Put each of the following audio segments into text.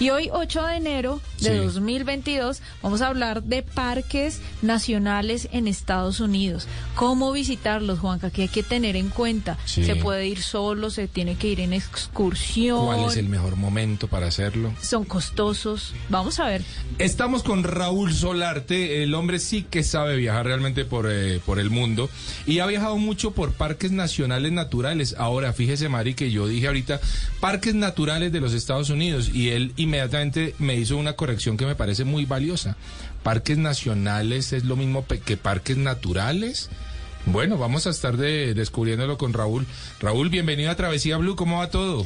Y hoy, 8 de enero de Sí. 2022, vamos a hablar de parques nacionales en Estados Unidos. ¿Cómo visitarlos, Juanca? ¿Qué hay que tener en cuenta? Sí. ¿Se puede ir solo? ¿Se tiene que ir en excursión? ¿Cuál es el mejor momento para hacerlo? ¿Son costosos? Vamos a ver. Estamos con Raúl Solarte, el hombre sí que sabe viajar realmente por, eh, por el mundo y ha viajado mucho por parques nacionales naturales. Ahora, fíjese, Mari, que yo dije ahorita parques naturales de los Estados Unidos y él inmediatamente me hizo una corrección que me parece muy valiosa. Parques nacionales es lo mismo que parques naturales. Bueno, vamos a estar de- descubriéndolo con Raúl. Raúl, bienvenido a Travesía Blue, ¿cómo va todo?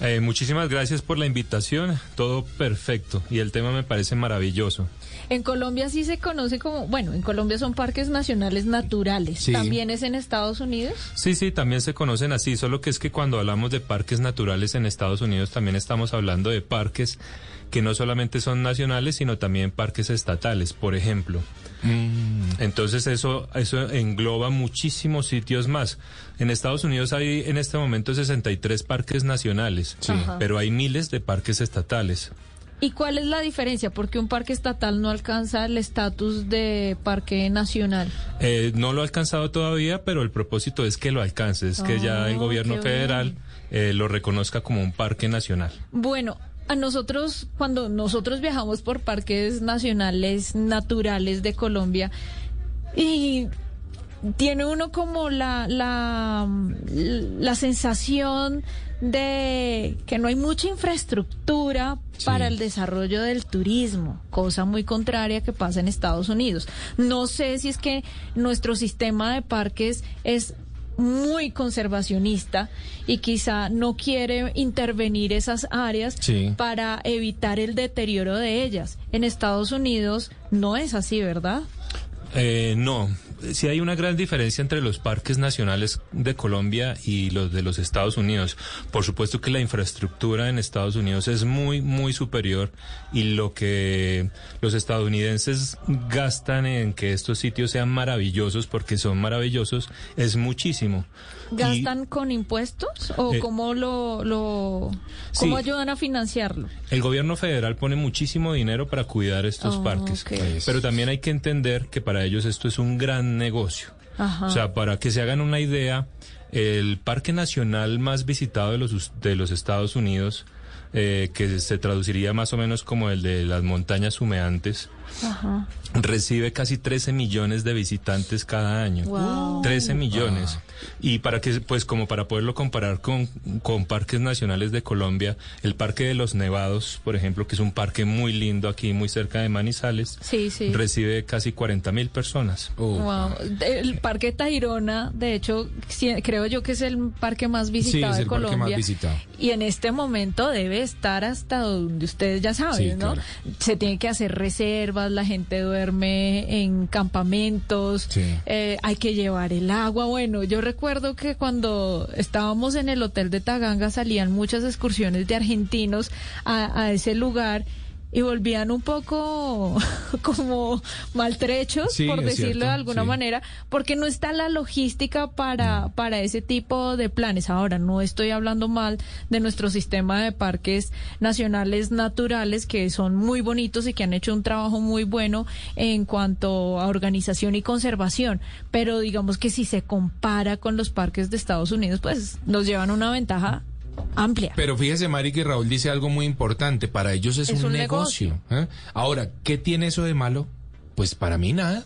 Eh, muchísimas gracias por la invitación, todo perfecto y el tema me parece maravilloso. En Colombia sí se conoce como, bueno, en Colombia son parques nacionales naturales. Sí. ¿También es en Estados Unidos? Sí, sí, también se conocen así, solo que es que cuando hablamos de parques naturales en Estados Unidos también estamos hablando de parques que no solamente son nacionales, sino también parques estatales, por ejemplo. Entonces eso, eso engloba muchísimos sitios más. En Estados Unidos hay en este momento 63 parques nacionales, Sí. Pero hay miles de parques estatales. ¿Y cuál es la diferencia? Porque un parque estatal no alcanza el estatus de parque nacional. Eh, no lo ha alcanzado todavía, pero el propósito es que lo alcance, es que ya el Oh, gobierno federal eh, lo reconozca como un parque nacional. Bueno, a nosotros, cuando nosotros viajamos por parques nacionales naturales de Colombia, y tiene uno como la, la, la sensación de que no hay mucha infraestructura Sí. para el desarrollo del turismo, cosa muy contraria que pasa en Estados Unidos. No sé si es que nuestro sistema de parques es muy conservacionista y quizá no quiere intervenir esas áreas Sí. para evitar el deterioro de ellas. En Estados Unidos no es así, ¿verdad? Eh, no, sí hay una gran diferencia entre los parques nacionales de Colombia y los de los Estados Unidos. Por supuesto que la infraestructura en Estados Unidos es muy, muy superior y lo que los estadounidenses gastan en que estos sitios sean maravillosos, porque son maravillosos, es muchísimo. Y- ¿Gastan con impuestos o Eh, cómo lo, lo cómo sí. ayudan a financiarlo? El gobierno federal pone muchísimo dinero para cuidar estos Oh, parques, ok. pero también hay que entender que para ellos esto es un gran negocio. Ajá. O sea, para que se hagan una idea, el parque nacional más visitado de los, de los Estados Unidos, eh, que se traduciría más o menos como el de las montañas humeantes, Ajá. recibe casi 13 millones de visitantes cada año. Wow. 13 millones. Y para que, pues como para poderlo comparar con, con parques nacionales de Colombia, el Parque de los Nevados, por ejemplo, que es un parque muy lindo aquí, muy cerca de Manizales, Sí, sí. recibe casi 40 mil personas. Oh. Wow. El Parque Tayrona, de hecho, creo yo que es el parque más visitado es de el parque más Colombia. visitado. Y en este momento debe estar hasta donde ustedes ya saben, Sí, ¿no? claro. Se tiene que hacer reservas, la gente duerme en campamentos, Sí. eh, hay que llevar el agua. Bueno, yo recuerdo que cuando estábamos en el hotel de Taganga salían muchas excursiones de argentinos a, a ese lugar. Y volvían un poco como maltrechos, Sí, por decirlo cierto, de alguna sí. manera, porque no está la logística para, para ese tipo de planes. Ahora, no estoy hablando mal de nuestro sistema de parques nacionales naturales que son muy bonitos y que han hecho un trabajo muy bueno en cuanto a organización y conservación, pero digamos que si se compara con los parques de Estados Unidos, pues nos llevan una ventaja amplia. Pero fíjese, Mari, que Raúl dice algo muy importante. Para ellos es, Es un, un negocio. ¿eh? Ahora, ¿qué tiene eso de malo? Pues para mí nada.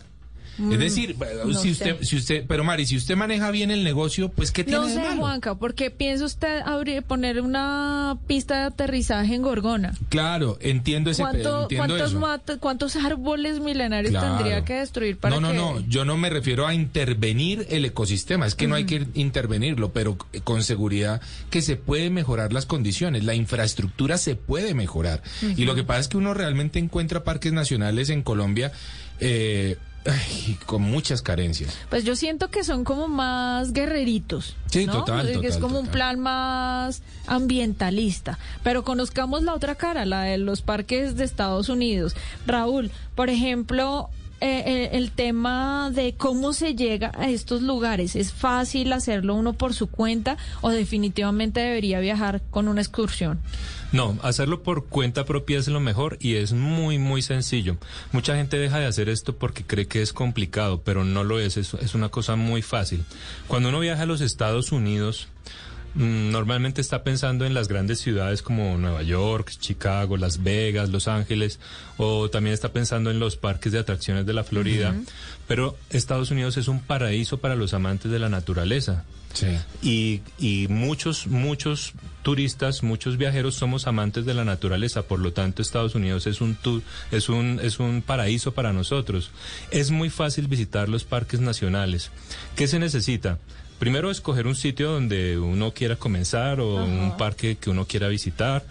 Es decir, no si usted, sé. si usted, pero Mari, si usted maneja bien el negocio, pues ¿qué tiene No de sé, malo? Juanca, porque piensa usted abrir, poner una pista de aterrizaje en Gorgona. Claro, entiendo ese ¿Cuánto- entiendo cuántos, eso. mata- ¿Cuántos árboles milenarios Claro. tendría que destruir para no, no, que... no, yo no me refiero a intervenir el ecosistema, es que no hay que intervenirlo, pero con seguridad que se puede mejorar las condiciones, la infraestructura se puede mejorar. Y lo que pasa es que uno realmente encuentra parques nacionales en Colombia eh, ay, con muchas carencias. Pues yo siento que son como más guerreritos. Sí, ¿no? total, es como un plan más ambientalista. Pero conozcamos la otra cara, la de los parques de Estados Unidos. Raúl, por ejemplo, eh, eh, el tema de cómo se llega a estos lugares. ¿Es fácil hacerlo uno por su cuenta o definitivamente debería viajar con una excursión? No, hacerlo por cuenta propia es lo mejor y es muy, muy sencillo. Mucha gente deja de hacer esto porque cree que es complicado, pero no lo es, es, es una cosa muy fácil. Cuando uno viaja a los Estados Unidos, normalmente está pensando en las grandes ciudades como Nueva York, Chicago, Las Vegas, Los Ángeles, o también está pensando en los parques de atracciones de la Florida. Pero Estados Unidos es un paraíso para los amantes de la naturaleza. Sí. Y, y muchos, muchos turistas, muchos viajeros somos amantes de la naturaleza, por lo tanto Estados Unidos es un es un, es un paraíso para nosotros. Es muy fácil visitar los parques nacionales. ¿Qué se necesita? Primero escoger un sitio donde uno quiera comenzar o un parque que uno quiera visitar.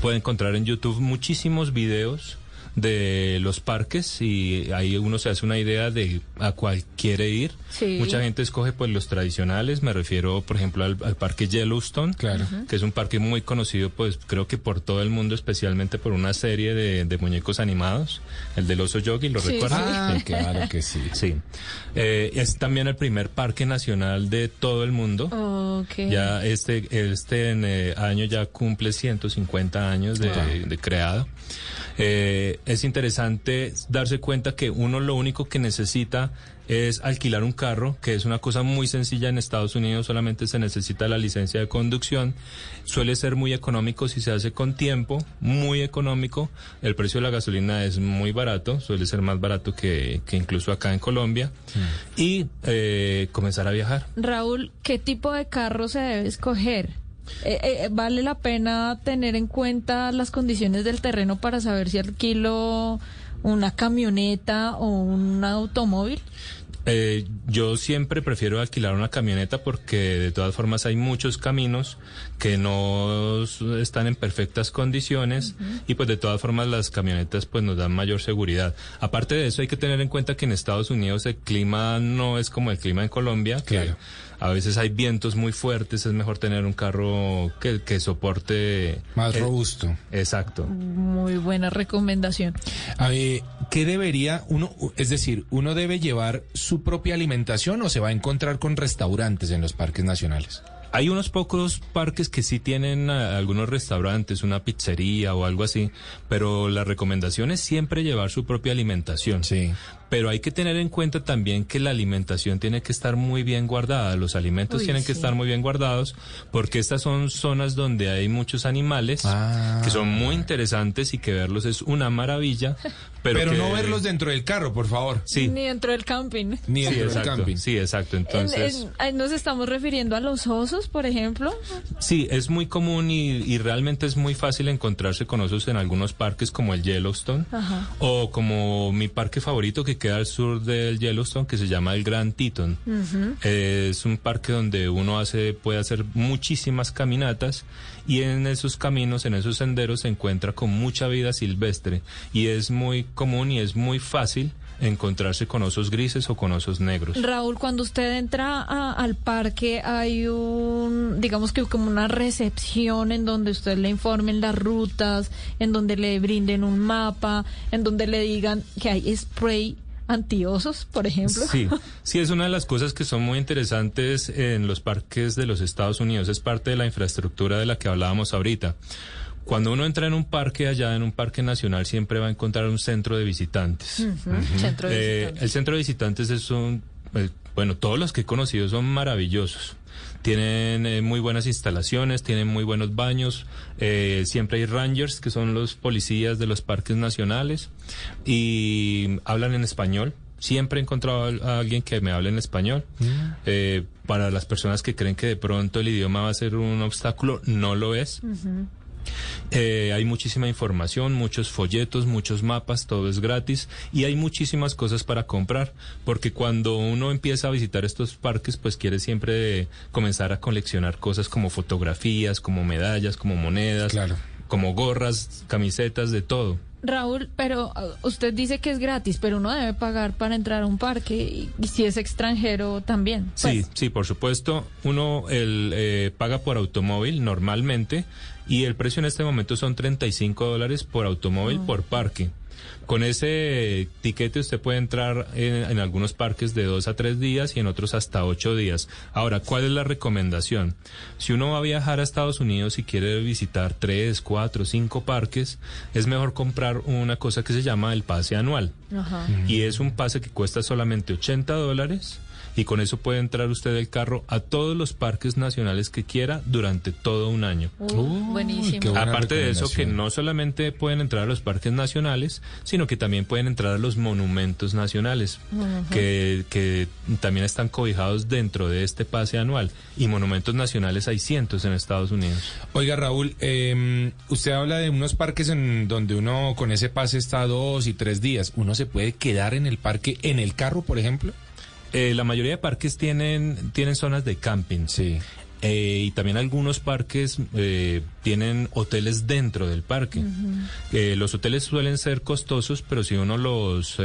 Puede encontrar en YouTube muchísimos videos de los parques y ahí uno se hace una idea de a cuál quiere ir. Sí. Mucha gente escoge pues los tradicionales, me refiero por ejemplo al, al parque Yellowstone, Claro. que es un parque muy conocido pues creo que por todo el mundo, especialmente por una serie de, de muñecos animados, el del oso yogi, ¿lo Sí, recuerdan? Ah, claro que sí. Sí. Eh, es también el primer parque nacional de todo el mundo. Ok. Ya este, este eh, año ya cumple 150 años de, de creado. Eh, es interesante darse cuenta que uno lo único que necesita es alquilar un carro, que es una cosa muy sencilla en Estados Unidos, solamente se necesita la licencia de conducción. Suele ser muy económico si se hace con tiempo, muy económico. El precio de la gasolina es muy barato, suele ser más barato que, que incluso acá en Colombia. Y eh, comenzar a viajar. Raúl, ¿qué tipo de carro se debe escoger? Eh, eh, ¿Vale la pena tener en cuenta las condiciones del terreno para saber si alquilo una camioneta o un automóvil? Eh, yo siempre prefiero alquilar una camioneta porque de todas formas hay muchos caminos que no están en perfectas condiciones y pues de todas formas las camionetas pues nos dan mayor seguridad. Aparte de eso hay que tener en cuenta que en Estados Unidos el clima no es como el clima en Colombia, que Claro. A veces hay vientos muy fuertes, es mejor tener un carro que, que soporte... Más eh, robusto. Exacto. Muy buena recomendación. A ver, ¿qué debería uno, es decir, uno debe llevar su propia alimentación o se va a encontrar con restaurantes en los parques nacionales? Hay unos pocos parques que sí tienen ah, algunos restaurantes, una pizzería o algo así, pero la recomendación es siempre llevar su propia alimentación. Sí. Pero hay que tener en cuenta también que la alimentación tiene que estar muy bien guardada, los alimentos Uy, tienen que sí. estar muy bien guardados, porque estas son zonas donde hay muchos animales Ah. que son muy interesantes y que verlos es una maravilla, pero, Pero, que- no verlos dentro del carro, por favor. Sí, Ni dentro del camping. Ni sí, dentro del exacto, camping. sí, exacto. En- Entonces... en- ahí nos estamos refiriendo a los osos, por ejemplo. Sí, es muy común y, y realmente es muy fácil encontrarse con osos en algunos parques como el Yellowstone Ajá. o como mi parque favorito que queda al sur del Yellowstone que se llama el Grand Teton. Eh, es un parque donde uno hace puede hacer muchísimas caminatas y en esos caminos, en esos senderos se encuentra con mucha vida silvestre y es muy común y es muy fácil encontrarse con osos grises o con osos negros. Raúl, cuando usted entra a- al parque hay un, digamos que como una recepción en donde usted le informen las rutas, en donde le brinden un mapa, en donde le digan que hay spray antiosos, por ejemplo. Sí, sí, es una de las cosas que son muy interesantes en los parques de los Estados Unidos. Es parte de la infraestructura de la que hablábamos ahorita. Cuando uno entra en un parque allá, en un parque nacional, siempre va a encontrar un centro de visitantes. Centro de Eh, visitantes. el centro de visitantes es un, eh, bueno, todos los que he conocido son maravillosos. Tienen eh, muy buenas instalaciones, tienen muy buenos baños, eh, siempre hay rangers, que son los policías de los parques nacionales, y hablan en español. Siempre he encontrado a alguien que me hable en español. Eh, para las personas que creen que de pronto el idioma va a ser un obstáculo, no lo es. Eh, hay muchísima información, muchos folletos, muchos mapas, todo es gratis y hay muchísimas cosas para comprar, porque cuando uno empieza a visitar estos parques, pues quiere siempre comenzar a coleccionar cosas como fotografías, como medallas, como monedas, Claro. como gorras, camisetas, de todo. Raúl, pero uh, usted dice que es gratis, pero uno debe pagar para entrar a un parque y, y si es extranjero también. Sí, Pues, sí, por supuesto. Uno el, eh, paga por automóvil normalmente y el precio en este momento son 35 dólares por automóvil por parque. Con ese tiquete usted puede entrar en, algunos parques de dos a tres días y en otros hasta ocho días. Ahora, ¿cuál es la recomendación? Si uno va a viajar a Estados Unidos y quiere visitar tres, cuatro, cinco parques, es mejor comprar una cosa que se llama el pase anual. Y es un pase que cuesta solamente 80 dólares y con eso puede entrar usted el carro a todos los parques nacionales que quiera durante todo un año. buenísimo. Aparte de eso, que no solamente pueden entrar a los parques nacionales, sino que también pueden entrar a los monumentos nacionales, que, que también están cobijados dentro de este pase anual. Y monumentos nacionales hay cientos en Estados Unidos. Oiga, Raúl, eh, usted habla de unos parques en donde uno con ese pase está dos y tres días. ¿Uno se puede quedar en el parque en el carro, por ejemplo? Eh, la mayoría de parques tienen, tienen zonas de camping. Sí. Eh, y también algunos parques eh, tienen hoteles dentro del parque. los hoteles suelen ser costosos, pero si uno los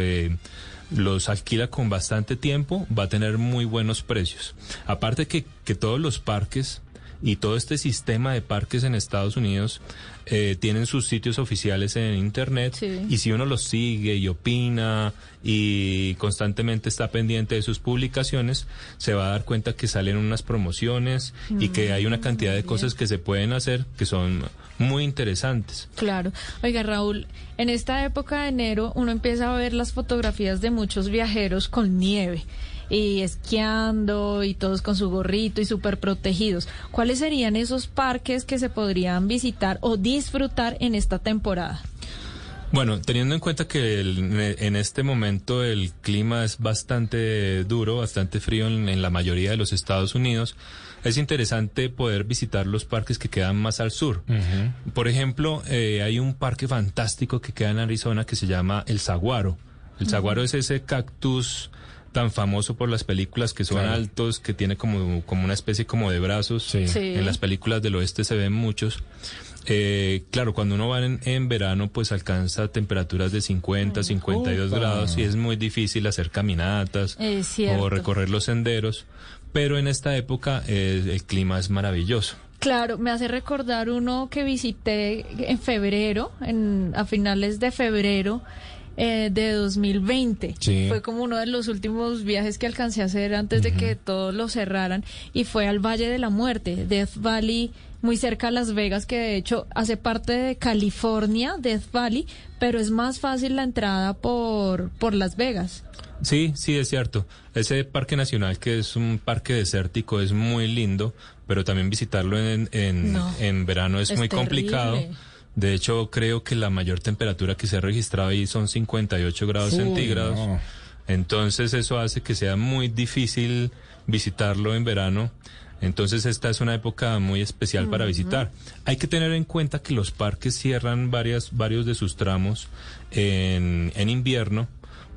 los alquila con bastante tiempo, va a tener muy buenos precios. Aparte que, que todos los parques y todo este sistema de parques en Estados Unidos eh, tienen sus sitios oficiales en Internet y si uno los sigue y opina y constantemente está pendiente de sus publicaciones, se va a dar cuenta que salen unas promociones y que hay una cantidad de cosas que se pueden hacer que son muy interesantes. Claro. Oiga, Raúl, en esta época de enero uno empieza a ver las fotografías de muchos viajeros con nieve y esquiando y todos con su gorrito y súper protegidos. ¿Cuáles serían esos parques que se podrían visitar o disfrutar en esta temporada? Bueno, teniendo en cuenta que en este momento el clima es bastante duro, bastante frío en, la mayoría de los Estados Unidos, es interesante poder visitar los parques que quedan más al sur. Por ejemplo, eh, hay un parque fantástico que queda en Arizona que se llama el Saguaro. El saguaro es ese cactus tan famoso por las películas que son altos, que tiene como, como una especie como de brazos. En las películas del oeste se ven muchos. Eh, claro, cuando uno va en, verano, pues alcanza temperaturas de 50, 52 grados y es muy difícil hacer caminatas o recorrer los senderos. Pero en esta época eh, el clima es maravilloso. Claro, me hace recordar uno que visité en febrero, en, a finales de febrero, eh, de 2020. Fue como uno de los últimos viajes que alcancé a hacer antes de que todos lo cerraran y fue al Valle de la Muerte, Death Valley, muy cerca a Las Vegas, que de hecho hace parte de California, Death Valley, pero es más fácil la entrada por, por Las Vegas. Sí, sí, es cierto. Ese parque nacional, que es un parque desértico, es muy lindo, pero también visitarlo en, en, verano es, muy complicado de hecho, creo que la mayor temperatura que se ha registrado ahí son 58 grados centígrados. Entonces eso hace que sea muy difícil visitarlo en verano. Entonces esta es una época muy especial para visitar. Hay que tener en cuenta que los parques cierran varias, varios de sus tramos en, en invierno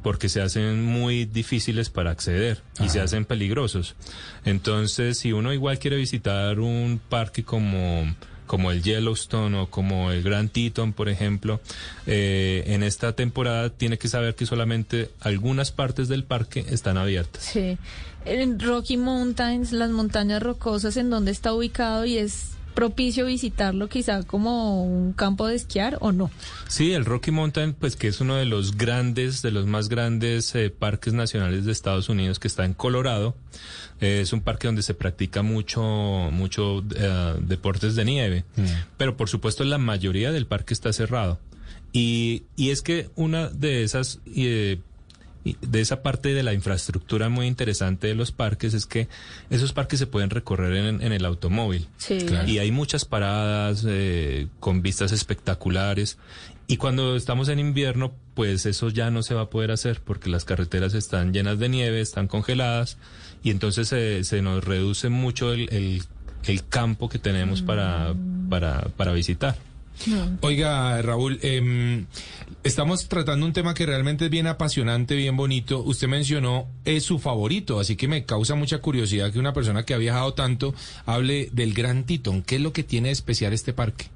porque se hacen muy difíciles para acceder y se hacen peligrosos. Entonces, si uno igual quiere visitar un parque como como el Yellowstone o como el Grand Teton, por ejemplo, eh, en esta temporada tiene que saber que solamente algunas partes del parque están abiertas. Sí. En Rocky Mountains, las montañas rocosas, ¿en dónde está ubicado y es propicio visitarlo quizá como un campo de esquiar o no? Sí, el Rocky Mountain, pues que es uno de los grandes, de los más grandes eh, parques nacionales de Estados Unidos que está en Colorado. Eh, es un parque donde se practica mucho, mucho eh, deportes de nieve, mm. pero por supuesto la mayoría del parque está cerrado. Y, y es que una de esas de esa parte de la infraestructura muy interesante de los parques es que esos parques se pueden recorrer en, el automóvil. Y hay muchas paradas eh, con vistas espectaculares. Y cuando estamos en invierno, pues eso ya no se va a poder hacer porque las carreteras están llenas de nieve, están congeladas y entonces se, nos reduce mucho el, el, campo que tenemos para, para, para visitar. Oiga, Raúl, em, estamos tratando un tema que realmente es bien apasionante, bien bonito. Usted mencionó es su favorito, así que me causa mucha curiosidad que una persona que ha viajado tanto hable del Gran Titón. ¿Qué es lo que tiene de especial este parque?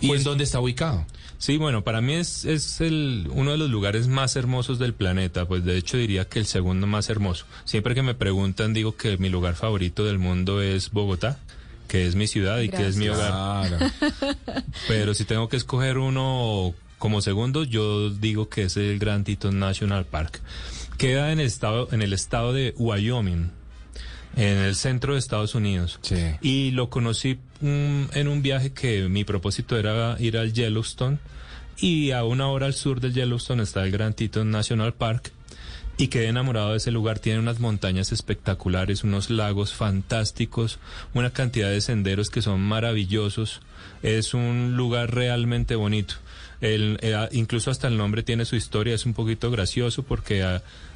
¿Y pues, en dónde está ubicado? Sí, bueno, para mí es, es el, uno de los lugares más hermosos del planeta, pues de hecho diría que el segundo más hermoso. Siempre que me preguntan digo que mi lugar favorito del mundo es Bogotá que es mi ciudad y que es mi hogar. Pero si tengo que escoger uno como segundo, yo digo que es el Grand Teton National Park. Queda en el estado, en el estado de Wyoming, en el centro de Estados Unidos. Sí. Y lo conocí mm, en un viaje que mi propósito era ir al Yellowstone. Y a una hora al sur del Yellowstone está el Grand Teton National Park. Y quedé enamorado de ese lugar. Tiene unas montañas espectaculares, unos lagos fantásticos, una cantidad de senderos que son maravillosos. Es un lugar realmente bonito. El, eh, incluso hasta el nombre tiene su historia, es un poquito gracioso porque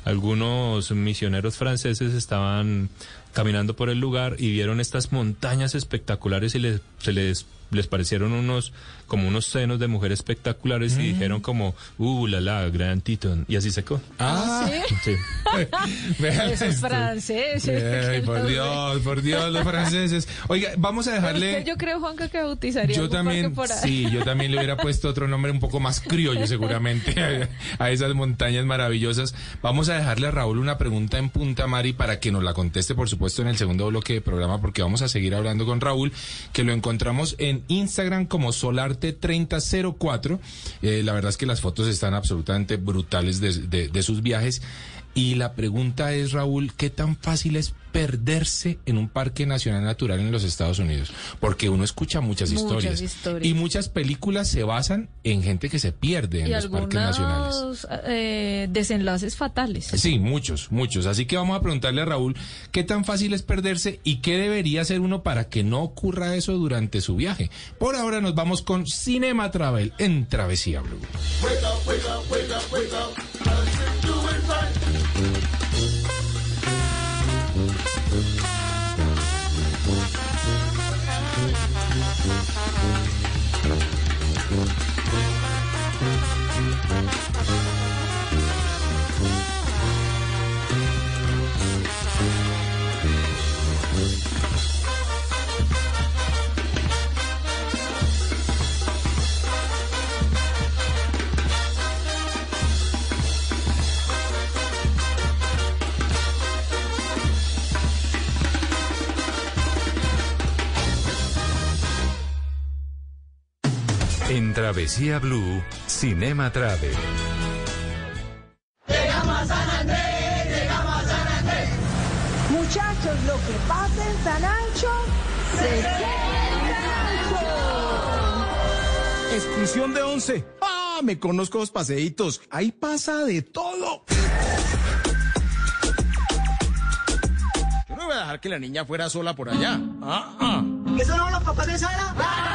algunos misioneros franceses estaban caminando por el lugar y vieron estas montañas espectaculares y les, se les les parecieron unos como unos senos de mujer espectaculares y dijeron como uh la la Grand Teton y así secó. Ah, ¿sí? Esos franceses. Ay, por Dios, por Dios, los franceses. Oiga, vamos a dejarle. Usted, yo creo Juanca que bautizaría. Yo también, por ahí. sí, yo también le hubiera puesto otro nombre un poco más criollo seguramente a, a esas montañas maravillosas. Vamos a dejarle a Raúl una pregunta en punta, Mari, para que nos la conteste, por supuesto, en el segundo bloque de programa, porque vamos a seguir hablando con Raúl, que lo encontramos en Instagram como Solarte3004. Eh, la verdad es que las fotos están absolutamente brutales de sus viajes. Y la pregunta es, Raúl, ¿qué tan fácil es perderse en un parque nacional natural en los Estados Unidos? Porque uno escucha muchas, Muchas historias, historias. Y muchas películas se basan en gente que se pierde en y los parques nacionales. eh, desenlaces fatales. Sí, muchos, muchos. Así que vamos a preguntarle a Raúl qué tan fácil es perderse y qué debería hacer uno para que no ocurra eso durante su viaje. Por ahora nos vamos con Cinema Travel en Travesía Blue. Travesía Blue, Cinema Travel. Muchachos, lo que pasa en San Ancho, se queda en San Ancho. Excursión de 11. Ah, me conozco los paseitos. Ahí pasa de todo. Yo no voy a dejar que la niña fuera sola por allá. Ah, ah. ¿Eso no los papás de Sara?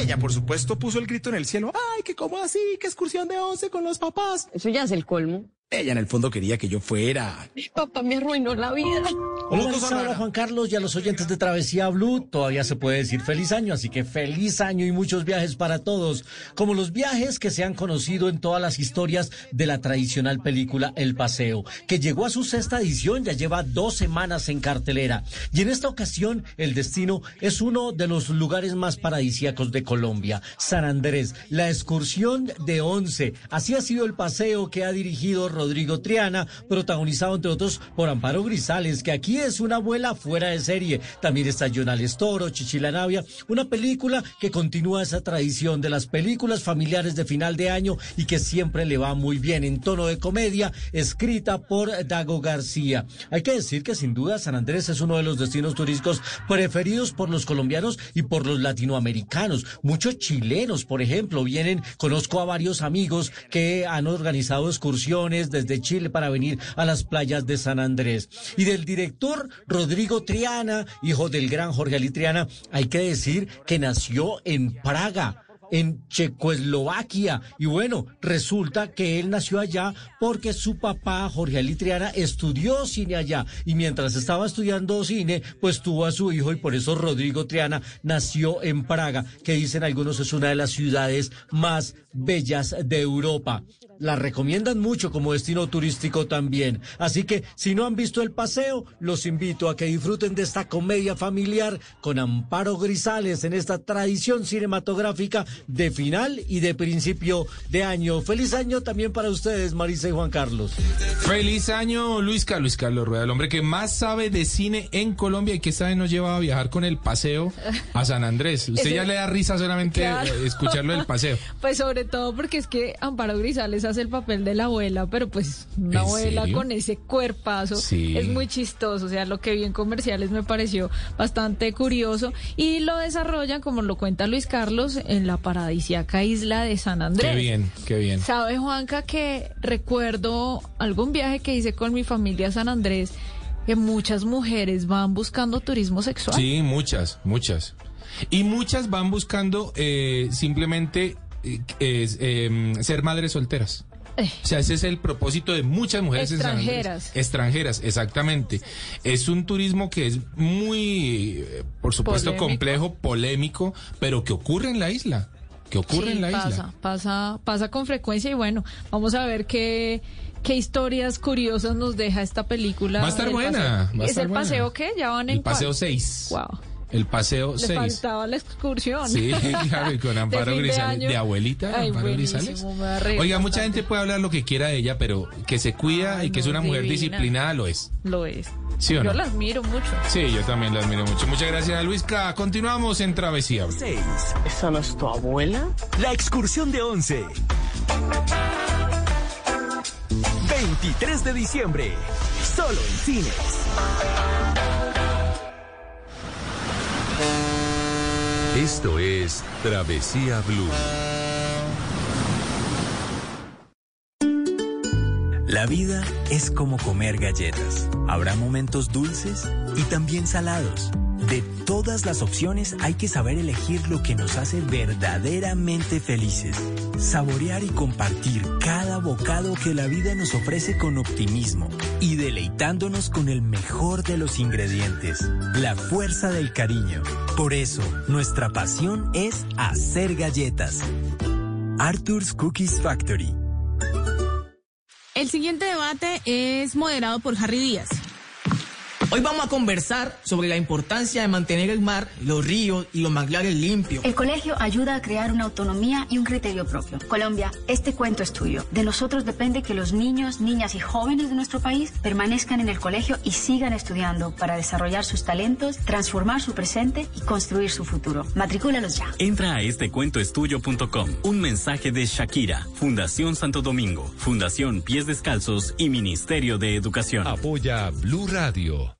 Ella, por supuesto, puso el grito en el cielo. Ay, que cómo así, que excursión de 11 con los papás. Eso ya es el colmo. Ella en el fondo quería que yo fuera. Mi papá me arruinó la vida. Hola, Hola, Juan Carlos y a los oyentes de Travesía Blue. Todavía se puede decir feliz año, así que feliz año y muchos viajes para todos. Como los viajes que se han conocido en todas las historias de la tradicional película El Paseo, que llegó a su sexta edición, ya lleva dos semanas en cartelera. Y en esta ocasión, el destino es uno de los lugares más paradisíacos de Colombia, San Andrés, la excursión de once. Así ha sido el paseo que ha dirigido Rodrigo Triana, protagonizado entre otros por Amparo Grisales, que aquí es una abuela fuera de serie. También está Jonales Toro, Chichila Navia, una película que continúa esa tradición de las películas familiares de final de año y que siempre le va muy bien en tono de comedia, escrita por Dago García. Hay que decir que sin duda San Andrés es uno de los destinos turísticos preferidos por los colombianos y por los latinoamericanos. Muchos chilenos, por ejemplo, vienen, conozco a varios amigos que han organizado excursiones desde Chile para venir a las playas de San Andrés. Y del director Rodrigo Triana, hijo del gran Jorge Ali Triana, hay que decir que nació en Praga en Checoslovaquia. Y bueno, resulta que él nació allá porque su papá, Jorge Alitriana, estudió cine allá. Y mientras estaba estudiando cine, pues tuvo a su hijo y por eso Rodrigo Triana nació en Praga, que dicen algunos es una de las ciudades más bellas de Europa. La recomiendan mucho como destino turístico también. Así que si no han visto el paseo, los invito a que disfruten de esta comedia familiar con Amparo Grisales en esta tradición cinematográfica de final y de principio de año. Feliz año también para ustedes, Marisa y Juan Carlos. Feliz año, Luis Carlos, Luis Carlos Rueda, el hombre que más sabe de cine en Colombia y que esta vez nos lleva a viajar con el paseo a San Andrés. Usted ya le da risa solamente Claro. eh, escucharlo del paseo. Pues sobre sobre todo porque es que Amparo Grisales hace el papel de la abuela, pero pues una ¿En abuela serio? con ese cuerpazo Sí. es muy chistoso. O sea, lo que vi en comerciales me pareció bastante curioso y lo desarrollan, como lo cuenta Luis Carlos, en la paradisíaca isla de San Andrés. Qué bien, qué bien. ¿Sabe, Juanca, que recuerdo algún viaje que hice con mi familia a San Andrés, que muchas mujeres van buscando turismo sexual? Sí, muchas, muchas. Y muchas van buscando eh, simplemente es, eh, ser madres solteras. Eh. O sea, ese es el propósito de muchas mujeres Andrés. Extranjeras. Extranjeras, exactamente. Es un turismo que es muy, eh, por supuesto, Polémico. complejo, polémico, pero que ocurre en la isla. Que ocurre Sí, en la pasa, isla. pasa, pasa con frecuencia y bueno, vamos a ver qué, qué historias curiosas nos deja esta película. Va a estar buena, va a ¿Es estar el buena. paseo qué? ¿Ya van en El paseo cuál? 6. Wow. El paseo Le 6. faltaba la excursión. Sí, claro, y con Amparo de Grisales, de, abuelita, Ay, Amparo Grisales. Oiga, mucha gente puede hablar lo que quiera de ella, pero que se cuida Ay, y que es una mujer divina. disciplinada lo es. Lo es. ¿Sí o Yo no? la admiro mucho. Sí, yo también la admiro mucho. Muchas gracias, Luisca. Continuamos en Travesía. Blue. 6. ¿Esa no es tu abuela? La excursión de 11. 23 de diciembre. Solo en cines. Esto es Travesía Blue. La vida es como comer galletas. Habrá momentos dulces y también salados. De todas las opciones hay que saber elegir lo que nos hace verdaderamente felices. Saborear y compartir cada bocado que la vida nos ofrece con optimismo y deleitándonos con el mejor de los ingredientes, la fuerza del cariño. Por eso, nuestra pasión es hacer galletas. Arthur's Cookies Factory. El siguiente debate es moderado por Harry Díaz. Hoy vamos a conversar sobre la importancia de mantener el mar, los ríos y los manglares limpios. El colegio ayuda a crear una autonomía y un criterio propio. Colombia, este cuento es tuyo. De nosotros depende que los niños, niñas y jóvenes de nuestro país permanezcan en el colegio y sigan estudiando para desarrollar sus talentos, transformar su presente y construir su futuro. Matricúlalos ya. Entra a estecuentoestudio.com. Un mensaje de Shakira, Fundación Santo Domingo, Fundación Pies Descalzos y Ministerio de Educación. Apoya Blue Radio.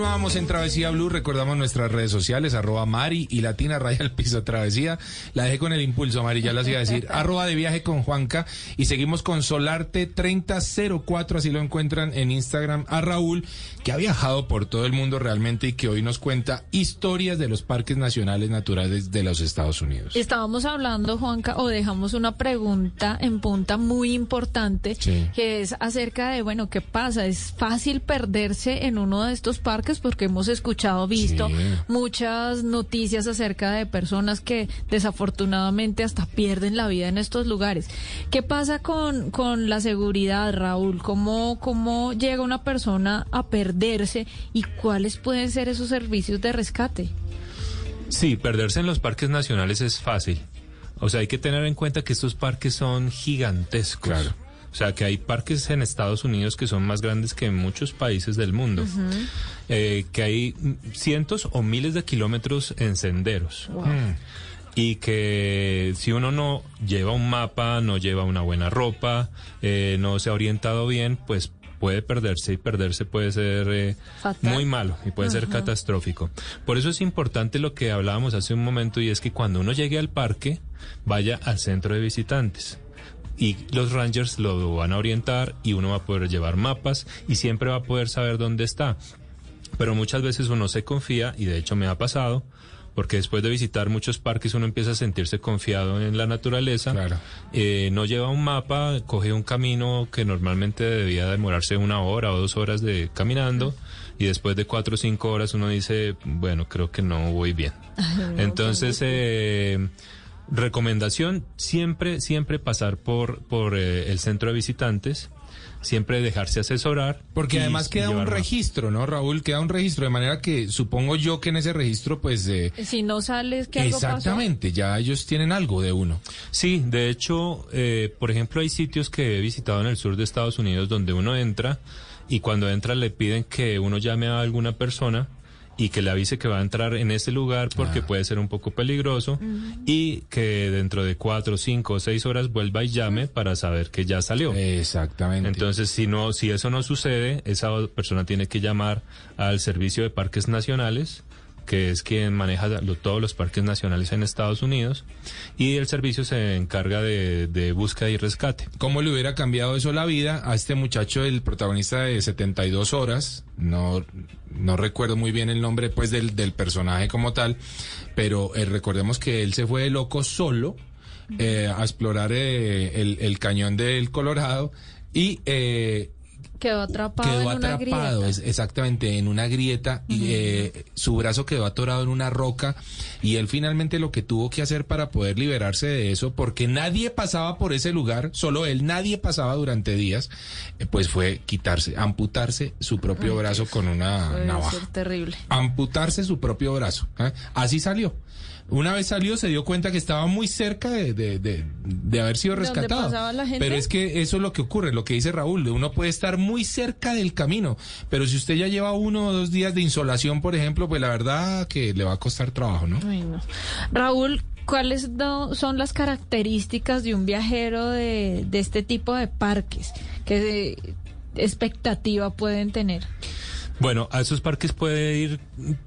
Continuamos en Travesía Blue. Recordamos nuestras redes sociales, arroba Mari y Latina Raya al Piso Travesía. La dejé con el impulso, Mari, ya las iba a decir. arroba de viaje con Juanca. Y seguimos con Solarte 3004, así lo encuentran en Instagram. A Raúl, que ha viajado por todo el mundo realmente y que hoy nos cuenta historias de los parques nacionales naturales de los Estados Unidos. Estábamos hablando, Juanca, o dejamos una pregunta en punta muy importante, Sí. que es acerca de, bueno, ¿qué pasa? ¿Es fácil perderse en uno de estos parques? Porque hemos escuchado, visto Sí. muchas noticias acerca de personas que desafortunadamente hasta pierden la vida en estos lugares. ¿Qué pasa con, con la seguridad, Raúl? ¿Cómo, ¿Cómo llega una persona a perderse y cuáles pueden ser esos servicios de rescate? Sí, perderse en los parques nacionales es fácil. O sea, hay que tener en cuenta que estos parques son gigantescos. Claro. O sea, que hay parques en Estados Unidos que son más grandes que en muchos países del mundo. Eh, que hay cientos o miles de kilómetros en senderos. Mm. Y que si uno no lleva un mapa, no lleva una buena ropa, eh, no se ha orientado bien, pues puede perderse y perderse puede ser eh, muy malo y puede ser catastrófico. Por eso es importante lo que hablábamos hace un momento y es que cuando uno llegue al parque, vaya al centro de visitantes. Y los rangers lo van a orientar y uno va a poder llevar mapas y siempre va a poder saber dónde está. Pero muchas veces uno se confía, y de hecho me ha pasado, porque después de visitar muchos parques uno empieza a sentirse confiado en la naturaleza. Eh, no lleva un mapa, coge un camino que normalmente debía demorarse una hora o dos horas de caminando y después de cuatro o cinco horas uno dice, bueno, creo que no voy bien. Entonces, eh, recomendación, siempre, siempre pasar por, por eh, el centro de visitantes siempre dejarse asesorar. Porque y- además queda un registro, ¿no, Raúl? Queda un registro, de manera que supongo yo que en ese registro, pues... eh, Si no sales, que algo pasó. exactamente, ya ellos tienen algo de uno. Sí, de hecho, eh, por ejemplo, hay sitios que he visitado en el sur de Estados Unidos donde uno entra y cuando entra le piden que uno llame a alguna persona y que le avise que va a entrar en ese lugar porque puede ser un poco peligroso y que dentro de cuatro, cinco o seis horas vuelva y llame para saber que ya salió. Exactamente. Entonces, si no, si eso no sucede, esa persona tiene que llamar al Servicio de Parques Nacionales que es quien maneja todos los parques nacionales en Estados Unidos, y el servicio se encarga de, búsqueda y rescate. ¿Cómo le hubiera cambiado eso la vida a este muchacho, el protagonista de 72 horas? No, no recuerdo muy bien el nombre pues del, del personaje como tal, pero eh, recordemos que él se fue de loco solo eh, a explorar eh, el, el cañón del Colorado y Quedó atrapado quedó en una atrapado, grieta. es- exactamente, en una grieta y eh, su brazo quedó atorado en una roca y él finalmente lo que tuvo que hacer para poder liberarse de eso, porque nadie pasaba por ese lugar, solo él, nadie pasaba durante días, eh, pues fue quitarse, amputarse su propio Ay, brazo con una navaja. ser terrible. Amputarse su propio brazo. ¿eh? Así salió. Una vez salió se dio cuenta que estaba muy cerca de, de, de- de haber sido ¿De dónde rescatado. pasaba la gente? Pero es que eso es lo que ocurre, lo que dice Raúl, uno puede estar muy cerca del camino, pero si usted ya lleva uno o dos días de insolación, por ejemplo, pues la verdad que le va a costar trabajo, ¿no? Ay, no. Raúl, ¿cuáles son las características de un viajero de, de este tipo de parques? ¿Qué expectativa pueden tener? Bueno, a esos parques puede ir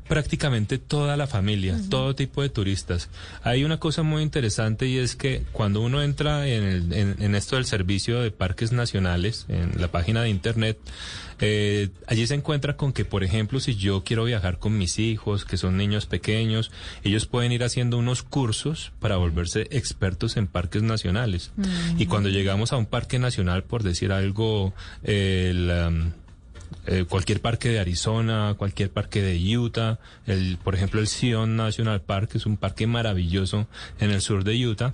prácticamente toda la familia, todo tipo de turistas. Hay una cosa muy interesante y es que cuando uno entra en, el- en- en esto del servicio de parques nacionales, en la página de internet, eh, allí se encuentra con que, por ejemplo, si yo quiero viajar con mis hijos, que son niños pequeños, ellos pueden ir haciendo unos cursos para volverse expertos en parques nacionales. Y cuando llegamos a un parque nacional, por decir algo, el... um, eh, cualquier parque de Arizona, cualquier parque de Utah, el, por ejemplo el Zion National Park, que es un parque maravilloso en el sur de Utah.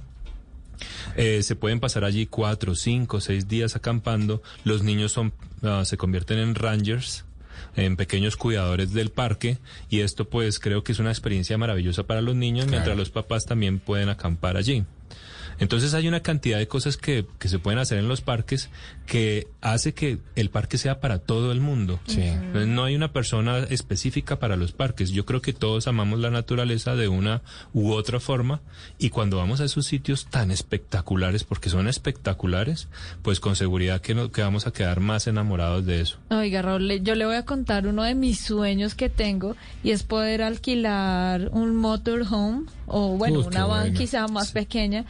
Eh, se pueden pasar allí cuatro, cinco, seis días acampando. Los niños son, ah, se convierten en rangers, en pequeños cuidadores del parque y esto pues creo que es una experiencia maravillosa para los niños mientras los papás también pueden acampar allí. Entonces hay una cantidad de cosas que, que se pueden hacer en los parques que hace que el parque sea para todo el mundo. Entonces, no hay una persona específica para los parques. Yo creo que todos amamos la naturaleza de una u otra forma y cuando vamos a esos sitios tan espectaculares, porque son espectaculares, pues con seguridad que, no, que vamos a quedar más enamorados de eso. Oiga, Raúl, le- yo le voy a contar uno de mis sueños que tengo y es poder alquilar un motorhome o, bueno, Uy, una van quizá más pequeña.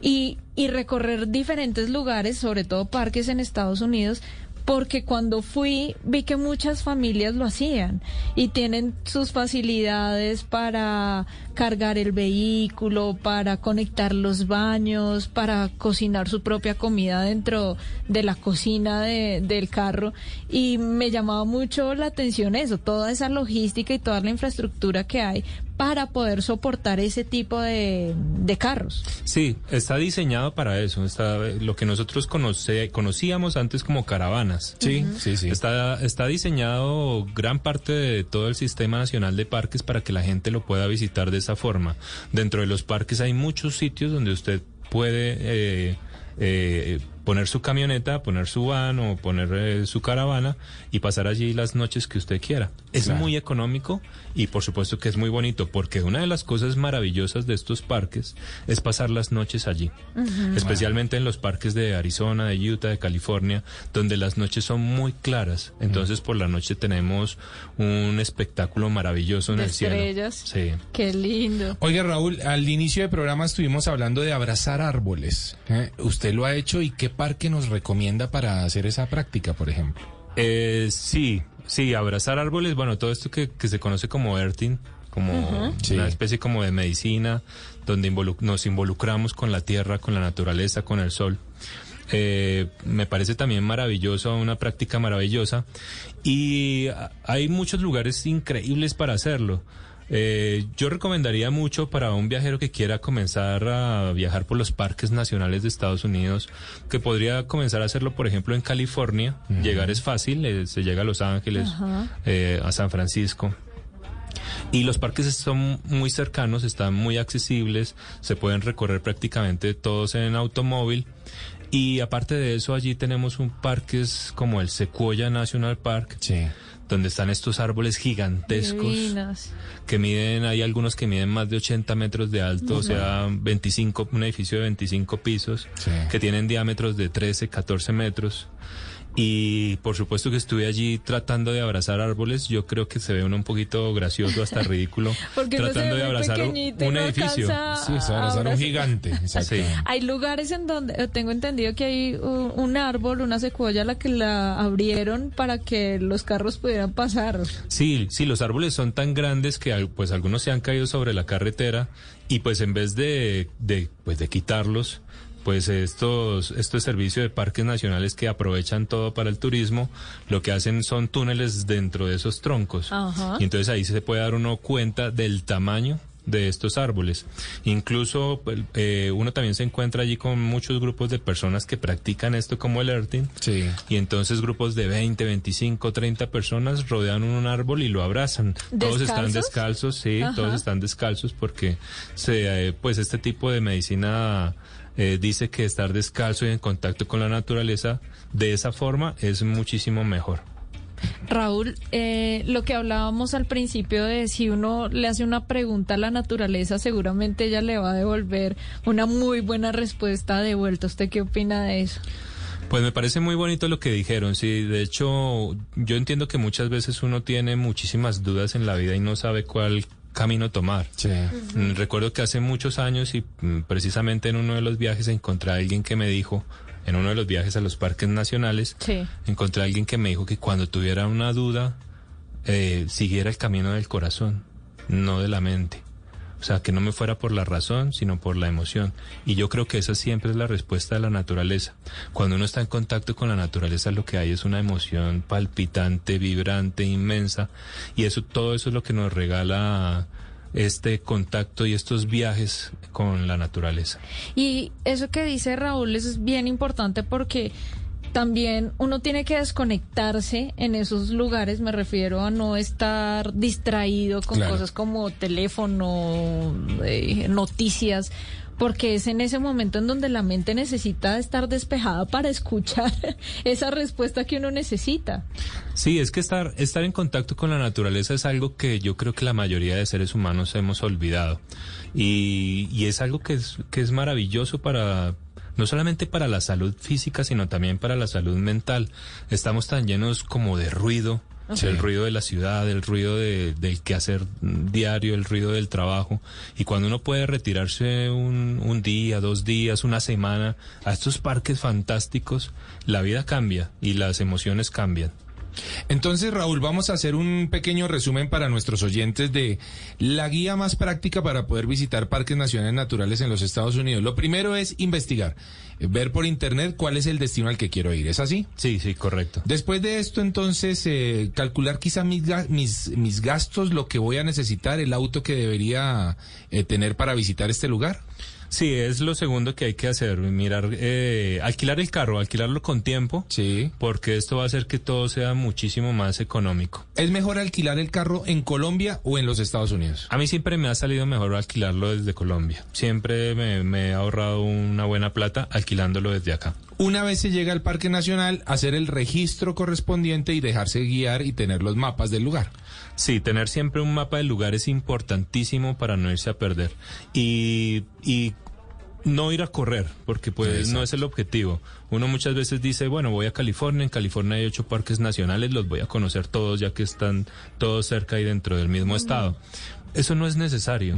Y, y recorrer diferentes lugares, sobre todo parques en Estados Unidos, porque cuando fui vi que muchas familias lo hacían y tienen sus facilidades para cargar el vehículo, para conectar los baños, para cocinar su propia comida dentro de la cocina de- del carro. Y me llamaba mucho la atención eso, toda esa logística y toda la infraestructura que hay para poder soportar ese tipo de, de carros. Sí, está diseñado para eso. Está lo que nosotros conoce- conocíamos antes como caravanas. Sí, sí, sí. Está, está diseñado gran parte de todo el sistema nacional de parques para que la gente lo pueda visitar de esa forma. Dentro de los parques hay muchos sitios donde usted puede eh, eh, poner su camioneta, poner su van o poner eh, su caravana y pasar allí las noches que usted quiera. Es Claro. muy económico y por supuesto que es muy bonito porque una de las cosas maravillosas de estos parques es pasar las noches allí. Especialmente en los parques de Arizona, de Utah, de California, donde las noches son muy claras. Entonces por la noche tenemos un espectáculo maravilloso en De el cielo. estrellas. Sí. Qué lindo. Oiga, Raúl, al inicio del programa estuvimos hablando de abrazar árboles. ¿eh? ¿Usted lo ha hecho y qué parque nos recomienda para hacer esa práctica, por ejemplo? Eh, sí, sí, abrazar árboles, bueno, todo esto que, que se conoce como earthing, como una especie como de medicina, donde nos involucramos con la tierra, con la naturaleza, con el sol. Eh, me parece también maravilloso, una práctica maravillosa. Y hay muchos lugares increíbles para hacerlo. Eh, yo recomendaría mucho para un viajero que quiera comenzar a viajar por los parques nacionales de Estados Unidos, que podría comenzar a hacerlo, por ejemplo, en California. Llegar es fácil, eh, se llega a Los Ángeles, eh, a San Francisco. Y los parques son muy cercanos, están muy accesibles, se pueden recorrer prácticamente todos en automóvil. Y aparte de eso, allí tenemos un parque como el Sequoia National Park, donde están estos árboles gigantescos Divinas. que miden, hay algunos que miden más de 80 metros de alto, o Ujú. sea, 25, un edificio de 25 pisos, que tienen diámetros de 13, 14 metros. Y por supuesto que estuve allí tratando de abrazar árboles. Yo creo que se ve uno un poquito gracioso, hasta ridículo, Porque tratando ve de abrazar un, no edificio. Sí, es a abrazar un gigante. Exacto. Hay lugares en donde eh, tengo entendido que hay un, un árbol, una secuoya, la que la abrieron para que los carros pudieran pasar. Sí, sí, los árboles son tan grandes que pues algunos se han caído sobre la carretera y pues en vez de, de, pues de quitarlos, pues estos, estos servicios de parques nacionales que aprovechan todo para el turismo, lo que hacen son túneles dentro de esos troncos. Ajá. Y entonces ahí se puede dar uno cuenta del tamaño de estos árboles. Incluso pues, eh, uno también se encuentra allí con muchos grupos de personas que practican esto como el earthing. Sí. Y entonces grupos de 20, 25, 30 personas rodean un árbol y lo abrazan. Todos están ¿Descalzos? descalzos, sí, Ajá. todos están descalzos porque se, eh, pues este tipo de medicina eh, dice que estar descalzo y en contacto con la naturaleza de esa forma es muchísimo mejor. Raúl, eh, lo que hablábamos al principio de si uno le hace una pregunta a la naturaleza, seguramente ella le va a devolver una muy buena respuesta de vuelta. ¿Usted qué opina de eso? Pues me parece muy bonito lo que dijeron, sí. De hecho, yo entiendo que muchas veces uno tiene muchísimas dudas en la vida y no sabe cuál camino tomar. Mm, Recuerdo que hace muchos años y mm, precisamente en uno de los viajes encontré a alguien que me dijo, en uno de los viajes a los parques nacionales, Sí. encontré a alguien que me dijo que cuando tuviera una duda, eh, siguiera el camino del corazón, no de la mente. O sea, que no me fuera por la razón, sino por la emoción. Y yo creo que esa siempre es la respuesta de la naturaleza. Cuando uno está en contacto con la naturaleza, lo que hay es una emoción palpitante, vibrante, inmensa. Y eso, todo eso es lo que nos regala este contacto y estos viajes con la naturaleza. Y eso que dice Raúl es bien importante porque también uno tiene que desconectarse en esos lugares, me refiero a no estar distraído con Claro. cosas como teléfono, eh, noticias, porque es en ese momento en donde la mente necesita estar despejada para escuchar esa respuesta que uno necesita. Sí, es que estar, estar en contacto con la naturaleza es algo que yo creo que la mayoría de seres humanos hemos olvidado. Y, y es algo que es, que es maravilloso para, no solamente para la salud física, sino también para la salud mental. Estamos tan llenos como de ruido, el ruido de la ciudad, el ruido de, del quehacer diario, el ruido del trabajo. Y cuando uno puede retirarse un, un día, dos días, una semana a estos parques fantásticos, la vida cambia y las emociones cambian. Entonces, Raúl, vamos a hacer un pequeño resumen para nuestros oyentes de la guía más práctica para poder visitar parques nacionales naturales en los Estados Unidos. Lo primero es investigar, eh, ver por internet cuál es el destino al que quiero ir. ¿Es así? Sí, sí, correcto. Después de esto, entonces, eh, calcular quizá mis, mis, mis gastos, lo que voy a necesitar, el auto que debería eh, tener para visitar este lugar. Sí, es lo segundo que hay que hacer, mirar, eh, alquilar el carro, alquilarlo con tiempo, Sí. porque esto va a hacer que todo sea muchísimo más económico. ¿Es mejor alquilar el carro en Colombia o en los Estados Unidos? A mí siempre me ha salido mejor alquilarlo desde Colombia. Siempre me, me he ahorrado una buena plata alquilándolo desde acá. Una vez se llega al Parque Nacional, hacer el registro correspondiente y dejarse guiar y tener los mapas del lugar. Sí, tener siempre un mapa del lugar es importantísimo para no irse a perder. Y, y no ir a correr, porque pues no es el objetivo. Uno muchas veces dice, bueno, voy a California, en California hay ocho parques nacionales, los voy a conocer todos ya que están todos cerca y dentro del mismo estado. Eso no es necesario.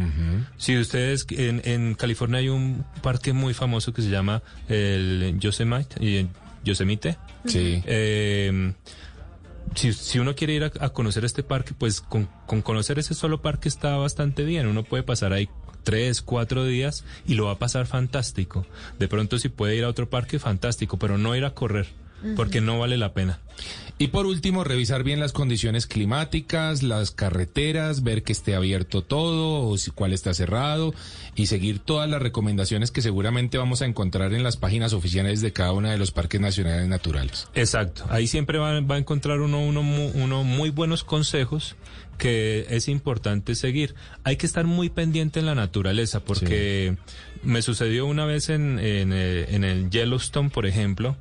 Si ustedes, en, en California hay un parque muy famoso que se llama el Yosemite, y- Yosemite. Sí. Eh, si, si uno quiere ir a, a conocer este parque, pues con, con conocer ese solo parque está bastante bien. Uno puede pasar ahí tres, cuatro días y lo va a pasar fantástico. De pronto si puede ir a otro parque, fantástico, pero no ir a correr, porque no vale la pena. Y por último, revisar bien las condiciones climáticas, las carreteras, ver que esté abierto todo o si, cuál está cerrado y seguir todas las recomendaciones que seguramente vamos a encontrar en las páginas oficiales de cada uno de los parques nacionales naturales. Exacto. Ahí siempre va, va a encontrar uno, uno, uno muy buenos consejos que es importante seguir. Hay que estar muy pendiente en la naturaleza porque me sucedió una vez en, en, eh, en el Yellowstone, por ejemplo,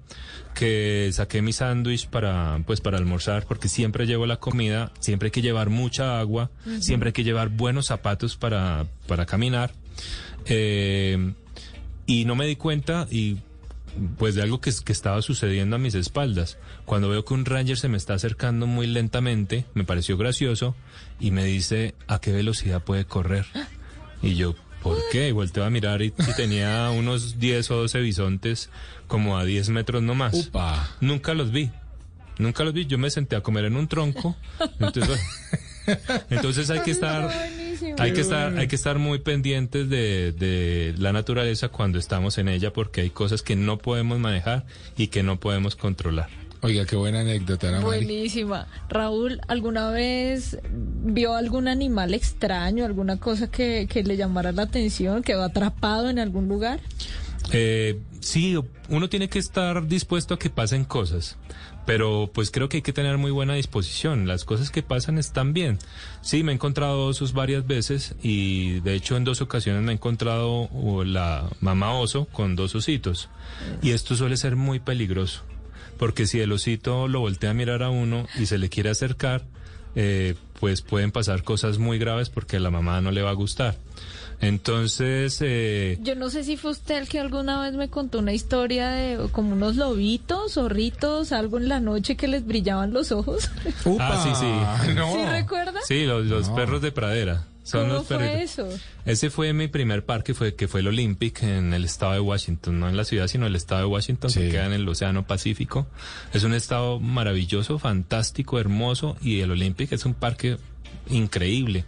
que saqué mi sándwich para pues para almorzar porque siempre llevo la comida, siempre hay que llevar mucha agua, siempre hay que llevar buenos zapatos para, para caminar. Eh, y no me di cuenta y pues de algo que, que estaba sucediendo a mis espaldas. Cuando veo que un ranger se me está acercando muy lentamente, me pareció gracioso y me dice a qué velocidad puede correr. Y yo, ¿por qué? Y volteo a mirar y, y tenía unos 10 o 12 bisontes como a 10 metros nomás. Upa. Nunca los vi. Nunca los vi. Yo me senté a comer en un tronco. Entonces, entonces hay que estar... Hay que estar, hay que estar muy pendientes de, de la naturaleza cuando estamos en ella porque hay cosas que no podemos manejar y que no podemos controlar. Oiga, qué buena anécdota, Ana. Buenísima. Raúl, ¿alguna vez vio algún animal extraño, alguna cosa que, que le llamara la atención, quedó atrapado en algún lugar? Eh, sí, uno tiene que estar dispuesto a que pasen cosas, pero pues creo que hay que tener muy buena disposición. Las cosas que pasan están bien. Sí, me he encontrado osos varias veces y de hecho en dos ocasiones me he encontrado la mamá oso con dos ositos. Y esto suele ser muy peligroso, porque si el osito lo voltea a mirar a uno y se le quiere acercar, eh, pues pueden pasar cosas muy graves porque a la mamá no le va a gustar. Entonces, eh, Yo no sé si fue usted el que alguna vez me contó una historia de como unos lobitos, zorritos, algo en la noche que les brillaban los ojos. Ah, sí, sí. ¿Sí recuerda? Sí, los, los perros de pradera. Son ¿Cómo los fue eso? Ese fue mi primer parque, fue que fue el Olympic en el estado de Washington, no en la ciudad, sino el estado de Washington, que queda en el Océano Pacífico. Es un estado maravilloso, fantástico, hermoso, y el Olympic es un parque increíble.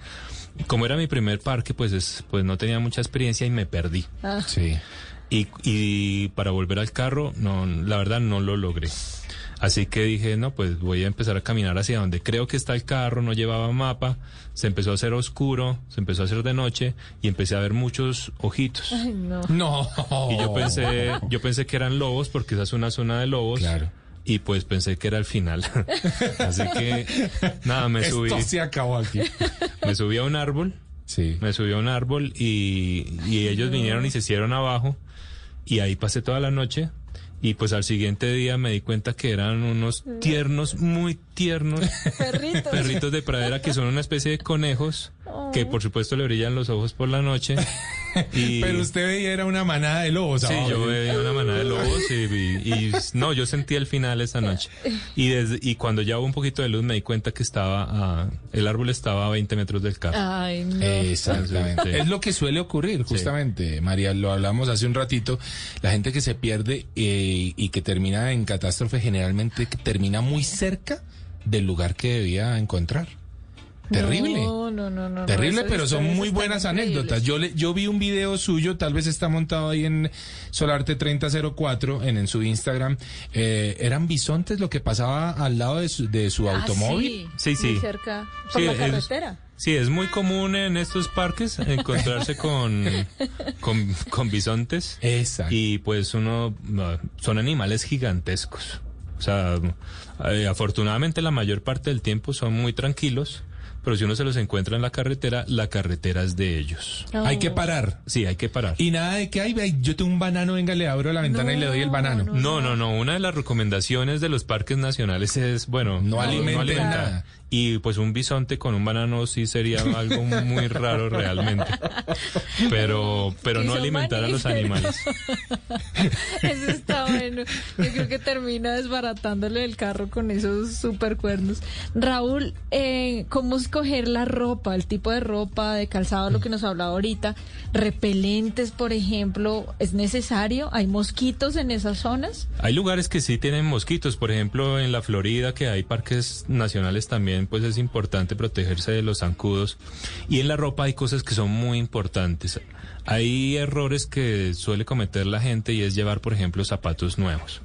Como era mi primer parque, pues, es, pues no tenía mucha experiencia y me perdí. Ah. Sí. Y, y para volver al carro, no, la verdad no lo logré. Así que dije, no, pues voy a empezar a caminar hacia donde creo que está el carro, no llevaba mapa, se empezó a hacer oscuro, se empezó a hacer de noche y empecé a ver muchos ojitos. Ay, no. No. Y yo pensé, yo pensé que eran lobos porque esa es una zona de lobos. Claro. Y pues pensé que era el final. Así que nada, me Esto subí. se acabó aquí. Me subí a un árbol. Sí. Me subí a un árbol y, y ellos vinieron y se hicieron abajo. Y ahí pasé toda la noche. Y pues al siguiente día me di cuenta que eran unos tiernos, muy tiernos Perritos. perritos de pradera que son una especie de conejos que por supuesto le brillan los ojos por la noche. Y... Pero usted veía era una manada de lobos. Sí, abajo. yo veía una manada de lobos y, y- y- no, yo sentí el final esa noche. Y desde, y cuando ya hubo un poquito de luz me di cuenta que estaba, a- el árbol estaba a 20 metros del carro. Ay, no. Exactamente. Es lo que suele ocurrir, justamente, María, lo hablamos hace un ratito, la gente que se pierde eh, y que termina en catástrofe generalmente termina muy cerca del lugar que debía encontrar. Terrible. No, no, no, no. Terrible, pero son muy buenas anécdotas. Yo le, yo vi un video suyo, tal vez está montado ahí en Solarte 3004, en, en su Instagram. Eh, eran bisontes lo que pasaba al lado de su, de su Ah, automóvil. Sí, sí. Muy cerca, por Sí, la es- carretera. Sí, es muy común en estos parques encontrarse con, con, con bisontes. Exacto. Y pues uno, no, son animales gigantescos. O sea, eh, afortunadamente la mayor parte del tiempo son muy tranquilos, pero si uno se los encuentra en la carretera, la carretera es de ellos. Hay que parar. Sí, hay que parar. Y nada de que, ay, ve, yo tengo un banano, venga, le abro la ventana y le doy el banano. No, no, no. Una de las recomendaciones de los parques nacionales es, bueno, No alimenten alimentar. nada. Y pues un bisonte con un banano sí sería algo muy raro realmente. Pero, pero no alimentar a los animales. Eso está bueno. Yo creo que termina desbaratándole el carro con esos super cuernos. Raúl, eh, ¿cómo escoger la ropa, el tipo de ropa, de calzado, lo que nos hablaba ahorita? Repelentes, por ejemplo, ¿es necesario? ¿Hay mosquitos en esas zonas? Hay lugares que sí tienen mosquitos, por ejemplo en la Florida que hay parques nacionales también, pues es importante protegerse de los zancudos. Y en la ropa hay cosas que son muy importantes. Hay errores que suele cometer la gente y es llevar, por ejemplo, zapatos nuevos.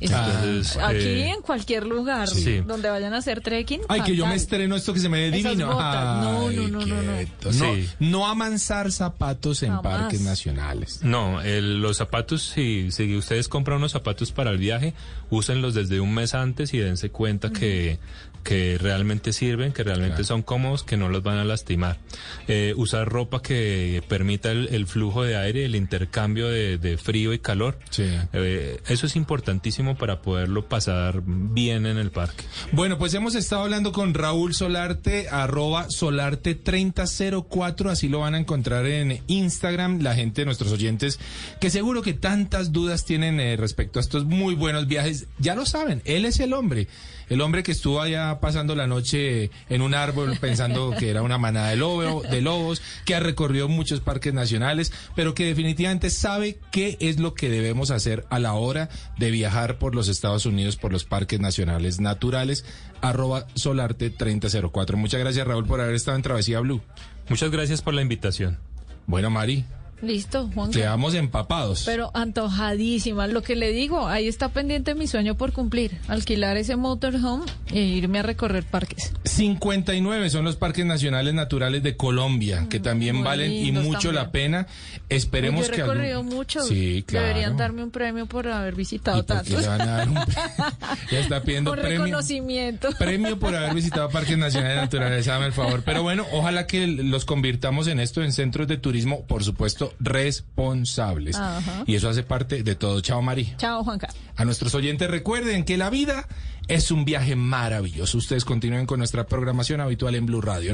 Es- Entonces, aquí eh, en cualquier lugar Sí. donde vayan a hacer trekking. Ay, que yo me estreno esto que se me ve Esas divino. botas. No, Ay, no, no, no, no. Sí. No, amansar zapatos en Jamás. parques nacionales. No, el- los zapatos, si, si ustedes compran unos zapatos para el viaje, úsenlos desde un mes antes y dense cuenta que, que realmente sirven, que realmente son cómodos, que no los van a lastimar. Eh, usar ropa que permita el, el flujo de aire, el intercambio de, de frío y calor. Eh, eso es importantísimo para poderlo pasar bien en el parque. Bueno, pues hemos estado hablando con Raúl Solarte, arroba Solarte3004, así lo van a encontrar en Instagram, la gente, nuestros oyentes, que seguro que tantas dudas tienen eh, respecto a estos muy buenos viajes, ya lo saben, él es el hombre, el hombre que estuvo allá pasando la noche en un árbol pensando que era una manada de, lobo, de lobos, que ha recorrido muchos parques nacionales, pero que definitivamente sabe qué es lo que debemos hacer a la hora de viajar por los Estados Unidos, por los parques nacionales naturales, arroba solarte3004. Muchas gracias Raúl por haber estado en Travesía Blue. Muchas gracias por la invitación. Bueno, Mari, Listo, Juan. quedamos empapados. Pero antojadísima. Lo que le digo, ahí está pendiente mi sueño por cumplir. Alquilar ese motorhome e irme a recorrer parques. 59 son los parques nacionales naturales de Colombia, que también muy valen y mucho la también. pena. Esperemos Yo he que algún- recorrido muchos. Sí, claro. Deberían darme un premio por haber visitado ¿Y por qué tantos. le van a dar un Ya está pidiendo un premio. reconocimiento. Premio por haber visitado parques nacionales naturales, hágame el favor. Pero bueno, ojalá que los convirtamos en esto en centros de turismo, por supuesto, responsables. Ajá. Y eso hace parte de todo. Chao, Mari. Chao, Juanca. A nuestros oyentes recuerden que la vida es un viaje maravilloso. Ustedes continúen con nuestra programación habitual en Blue Radio.